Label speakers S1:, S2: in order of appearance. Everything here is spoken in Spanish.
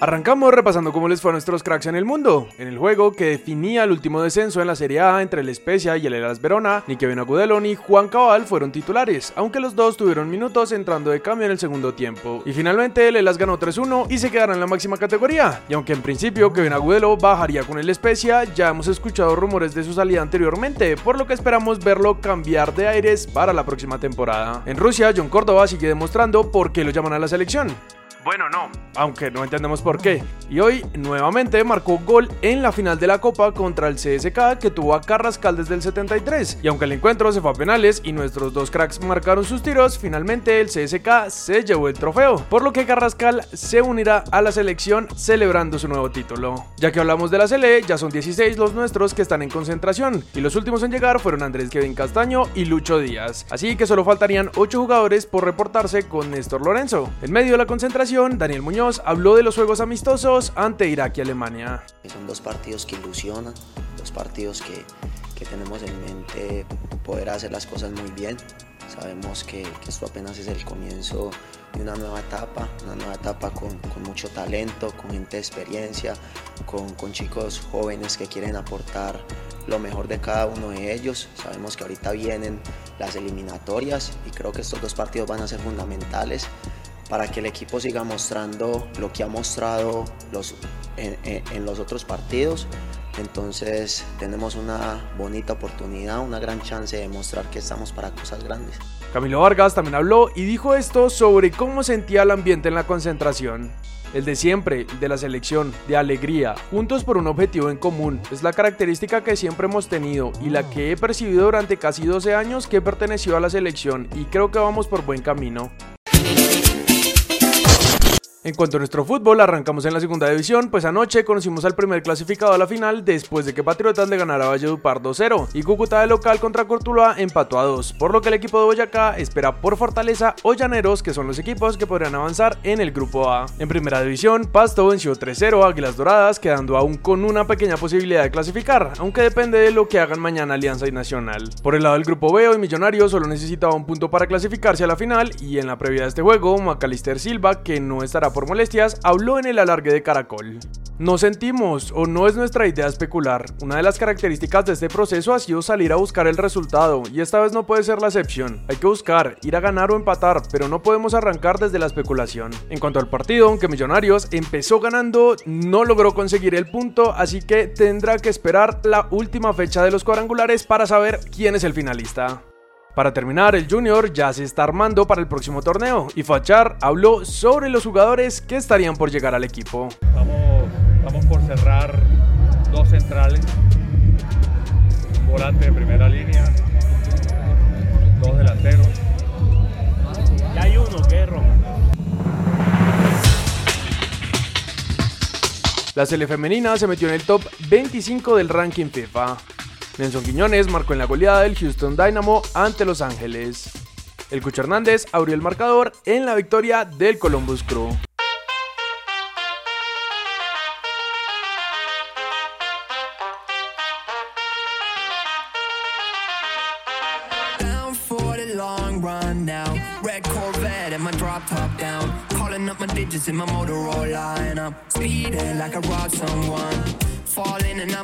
S1: Arrancamos repasando cómo les fue a nuestros cracks en el mundo. En el juego que definía el último descenso en la Serie A entre el Spezia y el Elas Verona, ni Kevin Agudelo ni Juan Cabal fueron titulares, aunque los dos tuvieron minutos entrando de cambio en el segundo tiempo. Y finalmente el Elas ganó 3-1 y se quedaron en la máxima categoría. Y aunque en principio Kevin Agudelo bajaría con el Spezia, ya hemos escuchado rumores de su salida anteriormente, por lo que esperamos verlo cambiar de aires para la próxima temporada. En Rusia, John Córdoba sigue demostrando por qué lo llaman a la selección. Bueno, no, aunque no entendemos por qué. Y hoy nuevamente marcó gol en la final de la Copa contra el CSK que tuvo a Carrascal desde el 73. Y aunque el encuentro se fue a penales y nuestros dos cracks marcaron sus tiros, finalmente el CSK se llevó el trofeo, por lo que Carrascal se unirá a la selección celebrando su nuevo título. Ya que hablamos de la Sele, ya son 16 los nuestros que están en concentración y los últimos en llegar fueron Andrés Kevin Castaño y Lucho Díaz. Así que solo faltarían 8 jugadores por reportarse con Néstor Lorenzo. En medio de la concentración Daniel Muñoz habló de los juegos amistosos ante Irak y Alemania.
S2: Son dos partidos que ilusionan, dos partidos que, que tenemos en mente poder hacer las cosas muy bien. Sabemos que, que, esto apenas es el comienzo de una nueva etapa, una nueva etapa con, con mucho talento, con gente de experiencia, con, con, chicos jóvenes que quieren aportar lo mejor de cada uno de ellos. Sabemos que ahorita vienen las eliminatorias y creo que estos dos partidos van a ser fundamentales para que el equipo siga mostrando lo que ha mostrado los, en, los otros partidos. Entonces tenemos una bonita oportunidad, una gran chance de mostrar que estamos para cosas grandes.
S1: Camilo Vargas también habló y dijo esto sobre cómo sentía el ambiente en la concentración. El de siempre, de la selección, de alegría, juntos por un objetivo en común, es la característica que siempre hemos tenido y la que he percibido durante casi 12 años que perteneció a la selección y creo que vamos por buen camino. En cuanto a nuestro fútbol, arrancamos en la segunda división, pues anoche conocimos al primer clasificado a la final después de que Patriotas le ganara a Valledupar 2-0 y Cúcuta de local contra Cortuluá empató a 2, por lo que el equipo de Boyacá espera por Fortaleza o Llaneros, que son los equipos que podrían avanzar en el grupo A. En primera división, Pasto venció 3-0 a Águilas Doradas, quedando aún con una pequeña posibilidad de clasificar, aunque depende de lo que hagan mañana Alianza y Nacional. Por el lado del grupo B, hoy Millonarios solo necesitaba un punto para clasificarse a la final y en la previa de este juego, Macalister Silva, que no estará por molestias, habló en el alargue de Caracol. No sentimos o no es nuestra idea especular. Una de las características de este proceso ha sido salir a buscar el resultado y esta vez no puede ser la excepción. Hay que buscar, ir a ganar o empatar, pero no podemos arrancar desde la especulación. En cuanto al partido, aunque Millonarios empezó ganando, no logró conseguir el punto, así que tendrá que esperar la última fecha de los cuadrangulares para saber quién es el finalista. Para terminar, el Junior ya se está armando para el próximo torneo y Fachar habló sobre los jugadores que estarían por llegar al equipo.
S3: Vamos por cerrar dos centrales, un volante de primera línea, dos delanteros.
S4: Ya hay uno que es Roma.
S1: La sele femenina se metió en el top 25 del ranking FIFA. Nelson Quiñones marcó en la goleada del Houston Dynamo ante Los Ángeles. El Cucho Hernández abrió el marcador en la victoria del Columbus Crew.